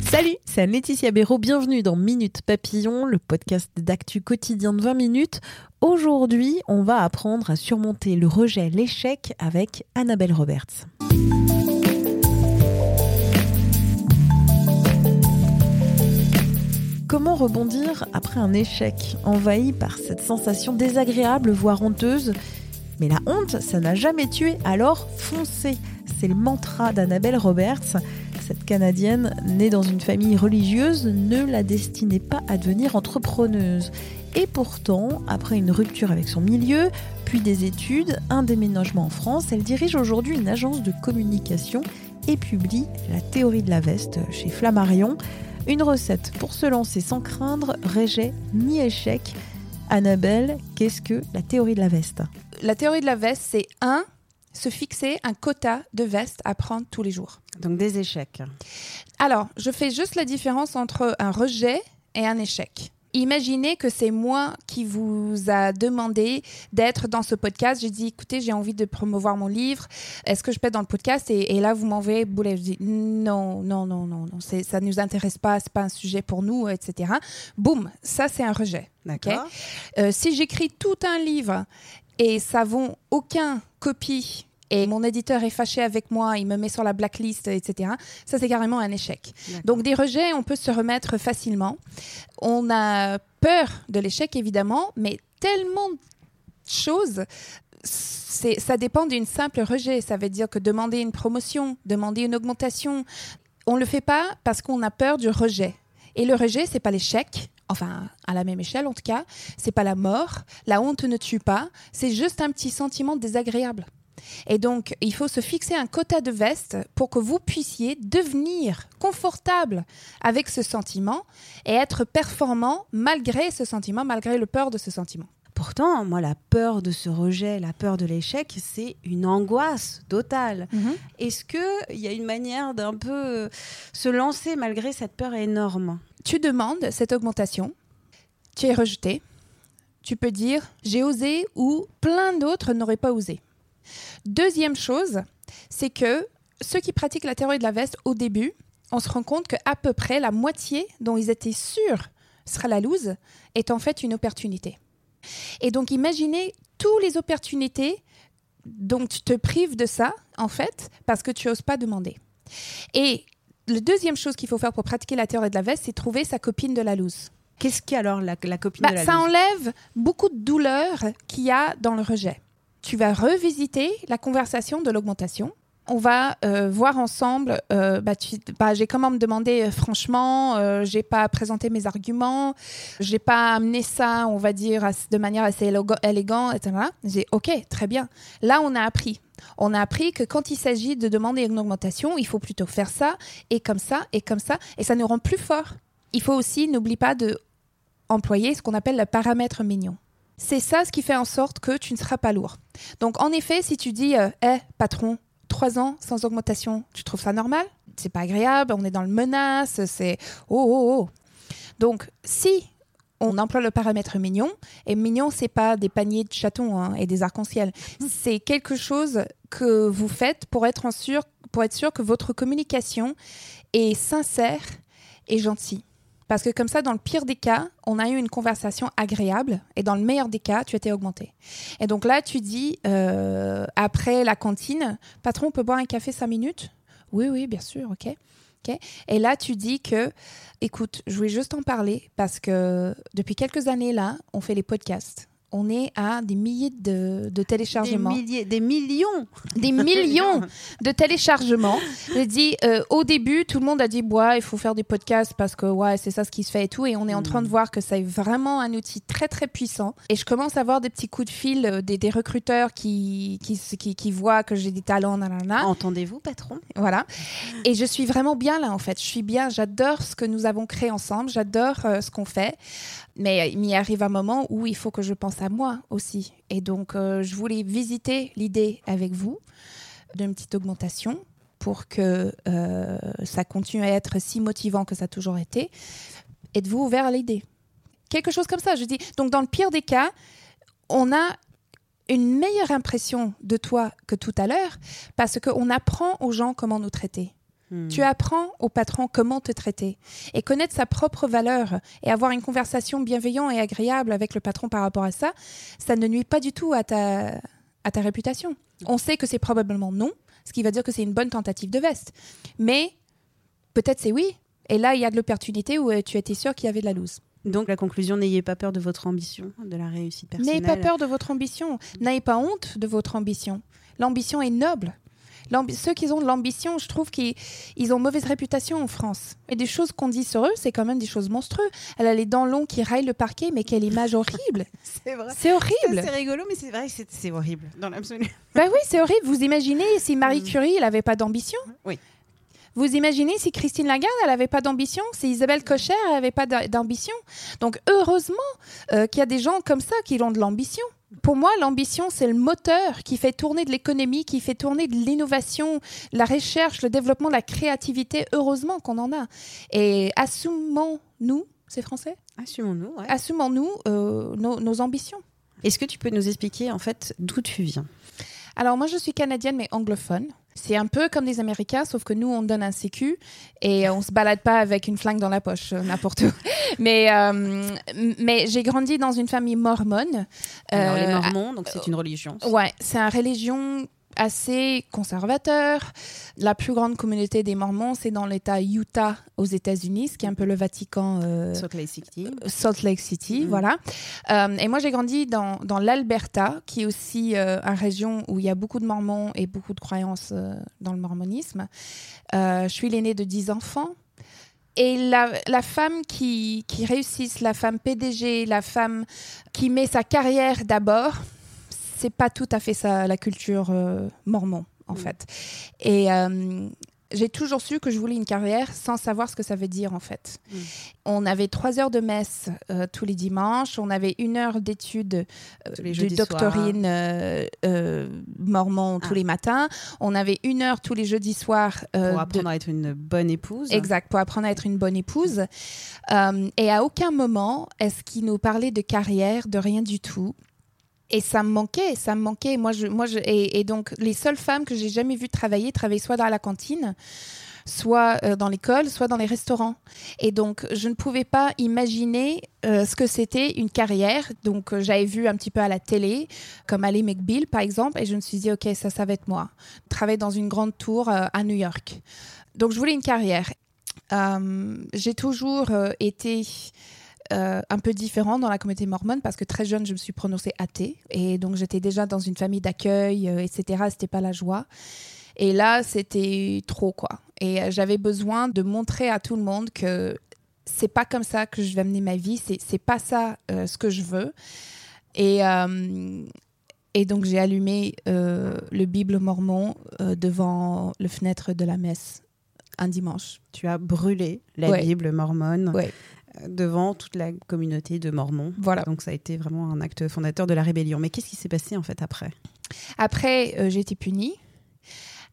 Salut, c'est Laetitia Béraud. Bienvenue dans Minute Papillon, le podcast d'actu quotidien de 20 minutes. Aujourd'hui, on va apprendre à surmonter le rejet, l'échec avec Annabelle Roberts. Comment rebondir après un échec envahi par cette sensation désagréable, voire honteuse? Mais la honte, ça n'a jamais tué, alors foncez C'est le mantra d'Annabelle Roberts. Cette Canadienne, née dans une famille religieuse, ne la destinait pas à devenir entrepreneuse. Et pourtant, après une rupture avec son milieu, puis des études, un déménagement en France, elle dirige aujourd'hui une agence de communication et publie La théorie de la veste chez Flammarion. Une recette pour se lancer sans craindre, rejet ni échec. Annabelle, qu'est-ce que la théorie de la veste? La théorie de la veste, c'est un, se fixer un quota de vestes à prendre tous les jours. Donc des échecs. Alors, je fais juste la différence entre un rejet et un échec. Imaginez que c'est moi qui vous a demandé d'être dans ce podcast. J'ai dit, écoutez, j'ai envie de promouvoir mon livre. Est-ce que je peux être dans le podcast et, et là, vous m'envoyez boulet. Je dis, non, non, non, non, non. Ça ne nous intéresse pas. C'est pas un sujet pour nous, etc. Boum, ça, c'est un rejet. D'accord. Euh, si j'écris tout un livre et ça vaut aucun copie et mon éditeur est fâché avec moi, il me met sur la blacklist, etc. Ça, c'est carrément un échec. Donc, des rejets, on peut se remettre facilement. On a peur de l'échec, évidemment, mais tellement de choses. Ça dépend d'une simple rejet. Ça veut dire que demander une promotion, demander une augmentation, on ne le fait pas parce qu'on a peur du rejet. Et le rejet, c'est pas l'échec, enfin à la même échelle en tout cas, c'est pas la mort, la honte ne tue pas, c'est juste un petit sentiment désagréable. Et donc, il faut se fixer un quota de veste pour que vous puissiez devenir confortable avec ce sentiment et être performant malgré ce sentiment, malgré le peur de ce sentiment. Pourtant, moi, la peur de ce rejet, la peur de l'échec, c'est une angoisse totale. Mhm. Est-ce qu'il y a une manière d'un peu se lancer malgré cette peur énorme? Tu demandes cette augmentation, tu es rejeté, tu peux dire j'ai osé ou plein d'autres n'auraient pas osé. Deuxième chose, c'est que ceux qui pratiquent la théorie de la veste au début, on se rend compte qu'à peu près la moitié dont ils étaient sûrs sera la loose est en fait une opportunité. Et donc imaginez toutes les opportunités dont tu te prives de ça, en fait, parce que tu n'oses pas demander. Et la deuxième chose qu'il faut faire pour pratiquer la théorie de la veste, c'est trouver sa copine de la loose. Qu'est-ce qui alors la, la copine Bah, de la ça loose? enlève beaucoup de douleur qu'il y a dans le rejet. Tu vas revisiter la conversation de l'augmentation. On va euh, voir ensemble. euh, bah, bah, j'ai comment me demander euh, franchement, j'ai pas présenté mes arguments, j'ai pas amené ça, on va dire, de manière assez élégante, etc. J'ai ok, très bien. Là, on a appris. On a appris que quand il s'agit de demander une augmentation, il faut plutôt faire ça et comme ça et comme ça, et ça nous rend plus forts. Il faut aussi, n'oublie pas de employer ce qu'on appelle le paramètre mignon. C'est ça ce qui fait en sorte que tu ne seras pas lourd. Donc, en effet, si tu dis, euh, Eh, patron, trois ans sans augmentation, tu trouves ça normal? C'est pas agréable, on est dans le menace, c'est oh oh oh. Donc, si on emploie le paramètre mignon, et mignon, c'est pas des paniers de chatons hein, et des arcs-en-ciel, c'est quelque chose que vous faites pour être, en sûr, pour être sûr que votre communication est sincère et gentille. Parce que comme ça, dans le pire des cas, on a eu une conversation agréable et dans le meilleur des cas, tu étais augmenté. Et donc là, tu dis, euh, après la cantine, patron, on peut boire un café cinq minutes? Oui, oui, bien sûr, ok. ok. Et là, tu dis que, écoute, je voulais juste en parler parce que depuis quelques années là, on fait les podcasts. On est à des milliers de, de Des, téléchargements. milliers, des millions. des millions de téléchargements. J'ai dit euh, au début, tout le monde a dit ouais, il faut faire des podcasts parce que ouais, c'est ça ce qui se fait et tout. Et on est en train de voir que c'est vraiment un outil très très puissant. Et je commence à avoir des petits coups de fil euh, des, des recruteurs qui qui, qui qui voient que j'ai des talents, nanana. Entendez-vous, patron? Voilà. Et je suis vraiment bien là, en fait. Je suis bien. J'adore ce que nous avons créé ensemble. J'adore euh, ce qu'on fait. Mais il m'y arrive un moment où il faut que je pense à moi aussi. Et donc, euh, je voulais visiter l'idée avec vous d'une petite augmentation pour que euh, ça continue à être si motivant que ça a toujours été. Êtes-vous ouvert à l'idée? Quelque chose comme ça, je dis. Donc, dans le pire des cas, on a une meilleure impression de toi que tout à l'heure parce qu'on apprend aux gens comment nous traiter. Hmm. Tu apprends au patron comment te traiter et connaître sa propre valeur et avoir une conversation bienveillante et agréable avec le patron par rapport à ça, ça ne nuit pas du tout à ta, à ta réputation. On sait que c'est probablement non, ce qui va dire que c'est une bonne tentative de veste. Mais peut-être c'est oui. Et là, il y a de l'opportunité où euh, tu étais sûr qu'il y avait de la loose. Donc la conclusion, n'ayez pas peur de votre ambition, de la réussite personnelle. N'ayez pas peur de votre ambition. N'ayez pas honte de votre ambition. L'ambition est noble. Ceux qui ont de l'ambition, je trouve qu'ils ils ont mauvaise réputation en France. Et des choses qu'on dit sur eux, c'est quand même des choses monstrueuses. Elle a les dents longues qui raillent le parquet, mais quelle image horrible. C'est vrai. C'est horrible. C'est rigolo, mais c'est vrai que c'est- horrible, dans l'absolu. Bah oui, c'est horrible. Vous imaginez si Marie Curie, elle n'avait pas d'ambition? Oui. Vous imaginez si Christine Lagarde, elle n'avait pas d'ambition? Si Isabelle Cocher, elle n'avait pas d'a- d'ambition? Donc, heureusement euh, qu'il y a des gens comme ça qui ont de l'ambition. Pour moi, l'ambition, c'est le moteur qui fait tourner de l'économie, qui fait tourner de l'innovation, la recherche, le développement, la créativité. Heureusement qu'on en a. Et assumons-nous, c'est français? Assumons-nous, ouais. Assumons-nous euh, nos- nos ambitions. Est-ce que tu peux nous expliquer, en fait, d'où tu viens? Alors moi je suis canadienne mais anglophone. C'est un peu comme les Américains, sauf que nous on donne un sécu et on se balade pas avec une flingue dans la poche euh, n'importe où. Mais euh, mais j'ai grandi dans une famille mormone. Alors, les Euh, Mormons, donc c'est une religion. Ouais, c'est une religion assez conservateur. La plus grande communauté des Mormons, c'est dans l'État Utah aux États-Unis, ce qui est un peu le Vatican. euh, Salt Lake City. Salt Lake City, Mhm. voilà. Euh, et moi, j'ai grandi dans, dans l'Alberta, qui est aussi euh, une région où il y a beaucoup de Mormons et beaucoup de croyances dans le mormonisme. Je suis l'aînée de 10 enfants. Et la, la femme qui, qui réussit, la femme PDG, la femme qui met sa carrière d'abord, c'est pas tout à fait ça, la culture euh, mormon, en Mhm. fait. Et euh, j'ai toujours su que je voulais une carrière sans savoir ce que ça veut dire, en fait. Mhm. On avait trois heures de messe euh, tous les dimanches, on avait une heure d'études euh, du doctorine euh, euh, mormon tous Ah. les matins. On avait une heure tous les jeudis soirs. euh, Pour de- apprendre à être une bonne épouse. Exact, pour apprendre à être une bonne épouse. Et à aucun moment est-ce qu'il nous parlait de carrière, de rien du tout? Et ça me manquait, ça me manquait. Moi, moi, et, donc, les seules femmes que j'ai jamais vues travailler, travaillaient soit dans la cantine, soit euh, dans l'école, soit dans les restaurants. Et donc, je ne pouvais pas imaginer euh, ce que c'était une carrière. Donc, euh, j'avais vu un petit peu à la télé, comme Ali McBeal, par exemple, et je me suis dit, OK, ça, ça va être moi. Travailler dans une grande tour à New York. Donc, je voulais une carrière. J'ai toujours été euh, un peu différent dans la communauté mormone parce que très jeune, je me suis prononcée athée. Et donc, j'étais déjà dans une famille d'accueil, euh, etc. C'était pas la joie. Et là, c'était trop, quoi. Et euh, j'avais besoin de montrer à tout le monde que c'est pas comme ça que je vais mener ma vie. C'est pas ça euh, ce que je veux. Et. et donc j'ai allumé le Bible mormon devant le fenêtre de la messe un dimanche. Tu as brûlé la Ouais. Bible mormone Ouais. Devant toute la communauté de Mormons. Voilà. Donc ça a été vraiment un acte fondateur de la rébellion. Mais qu'est-ce qui s'est passé en fait après? Après, euh, j'ai été punie.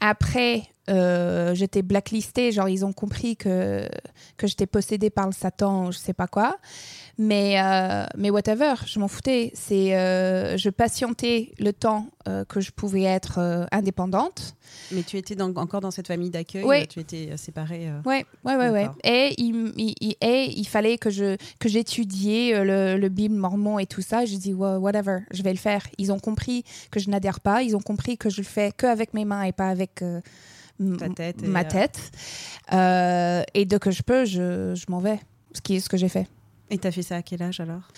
Après, euh, j'étais blacklistée. Genre, ils ont compris que, que j'étais possédée par le Satan, ou je sais pas quoi. Mais, euh, mais whatever, je m'en foutais. C'est, euh, je patientais le temps que je pouvais être indépendante. Mais tu étais dans- encore dans cette famille d'accueil Ouais. Tu étais séparée euh, Ouais, ouais, ouais. Et il, et il fallait que je que j'étudiais le, le Bible mormon et tout ça. Je dis Wha- whatever, je vais le faire. Ils ont compris que je n'adhère pas. Ils ont compris que je le fais que avec mes mains et pas avec tête et, ma euh, tête. Euh, et dès que je peux, je, je m'en vais. Ce qui est ce que j'ai fait. Et t'as fait ça à quel âge alors?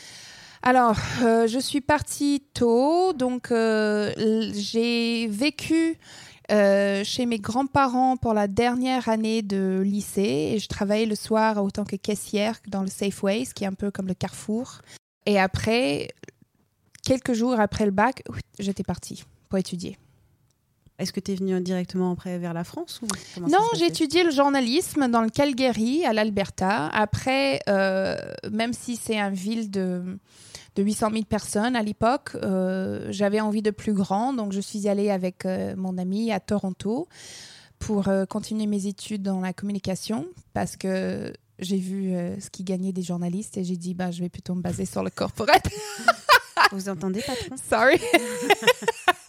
Alors, euh, je suis partie tôt, donc euh, j'ai vécu euh, chez mes grands-parents pour la dernière année de lycée et je travaillais le soir autant que caissière dans le Safeway, ce qui est un peu comme le Carrefour. Et après, quelques jours après le bac, j'étais partie pour étudier. Est-ce que tu es venu directement après vers la France ou Non, j'ai étudié le journalisme dans le Calgary, à l'Alberta. Après, euh, même si c'est une ville de, de 800 000 personnes à l'époque, euh, j'avais envie de plus grand. Donc, je suis allée avec euh, mon ami à Toronto pour continuer mes études dans la communication parce que j'ai vu ce qui gagnait des journalistes et j'ai dit, bah, je vais plutôt me baser sur le corporate. Vous entendez, patron? Sorry.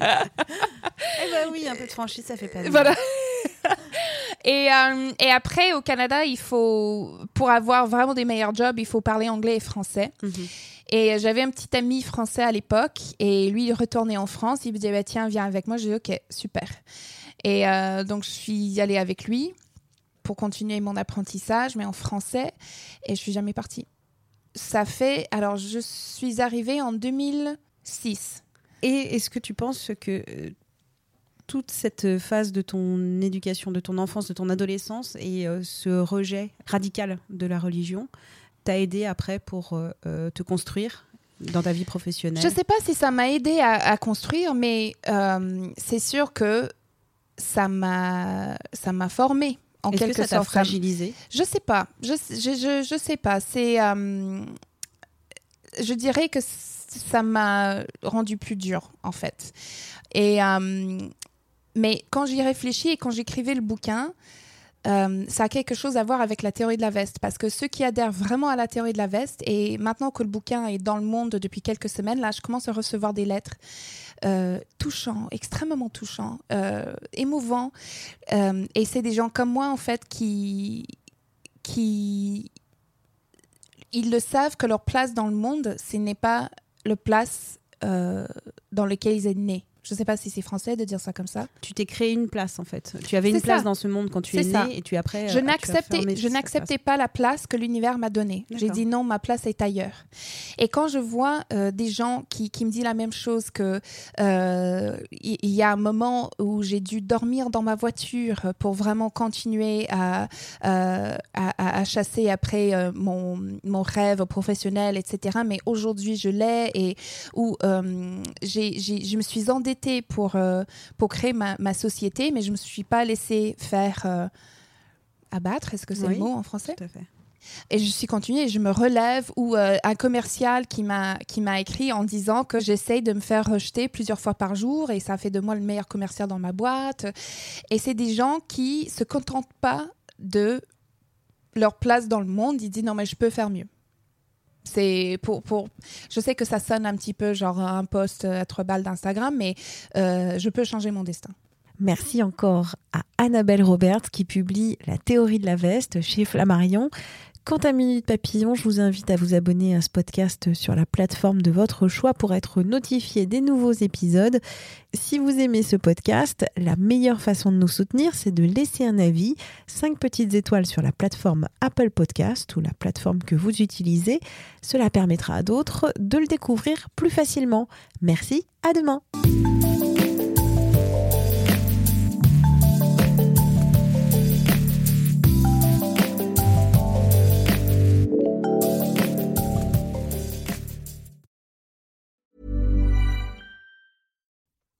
Eh ben oui, un peu de franchise, ça fait pas de. Voilà. et, euh, et après, au Canada, il faut, pour avoir vraiment des meilleurs jobs, il faut parler anglais et français. Mhm. Et j'avais un petit ami français à l'époque, et lui, il retournait en France. Il me disait, bah, tiens, viens avec moi. J'ai dit, OK, super. Et euh, donc, je suis allée avec lui pour continuer mon apprentissage, mais en français, et je suis jamais partie. Ça fait. Alors, je suis arrivée en 2006. Et est-ce que tu penses que euh, toute cette phase de ton éducation, de ton enfance, de ton adolescence et euh, ce rejet radical de la religion t'a aidé après pour euh, te construire dans ta vie professionnelle? Je sais pas si ça m'a aidé à, à construire, mais c'est sûr que ça m'a ça m'a formé en Est-ce que quelque ça sorte. fragilisé Je sais pas. Je je, je, je sais pas. C'est je dirais que ça m'a rendu plus dur en fait. Et euh, mais quand j'y réfléchis et quand j'écrivais le bouquin, euh, ça a quelque chose à voir avec la théorie de la veste. Parce que ceux qui adhèrent vraiment à la théorie de la veste, et maintenant que le bouquin est dans le monde depuis quelques semaines, là, je commence à recevoir des lettres euh, touchants, extrêmement touchants, euh, émouvants. Euh, et c'est des gens comme moi, en fait, qui. qui ils le savent que leur place dans le monde, ce n'est pas le place euh, dans lequel ils sont nés. Je ne sais pas si c'est français de dire ça comme ça. Tu t'es créé une place en fait. Tu avais une place ça. dans ce monde quand tu es né ça. et tu après. je euh, n'acceptais, je pas la place que l'univers m'a donnée. J'ai dit non, ma place est ailleurs. Et quand je vois euh, des gens qui, qui me disent la même chose que euh, il y, a un moment où j'ai dû dormir dans ma voiture pour vraiment continuer à, euh, à, à- chasser après mon, mon rêve professionnel, etc. Mais aujourd'hui, je l'ai et où j'ai- je me suis endettée pour, euh, pour créer ma, ma société, mais je ne me suis pas laissée faire euh, abattre, est-ce que c'est Oui. le mot en français Tout à fait. Et je suis continuée, et je me relève, ou euh, un commercial qui m'a qui m'a écrit en disant que j'essaye de me faire rejeter plusieurs fois par jour et ça fait de moi le meilleur commercial dans ma boîte. Et c'est des gens qui se contentent pas de leur place dans le monde, ils disent non mais je peux faire mieux. C'est pour, pour. Je sais que ça sonne un petit peu genre un post à trois balles d'Instagram, mais euh, je peux changer mon destin. Merci encore à Annabelle Roberts qui publie La théorie de la veste chez Flammarion. Quant à Minute Papillon, je vous invite à vous abonner à ce podcast sur la plateforme de votre choix pour être notifié des nouveaux épisodes. Si vous aimez ce podcast, la meilleure façon de nous soutenir, c'est de laisser un avis, 5 petites étoiles sur la plateforme Apple Podcast ou la plateforme que vous utilisez. Cela permettra à d'autres de le découvrir plus facilement. Merci, à demain.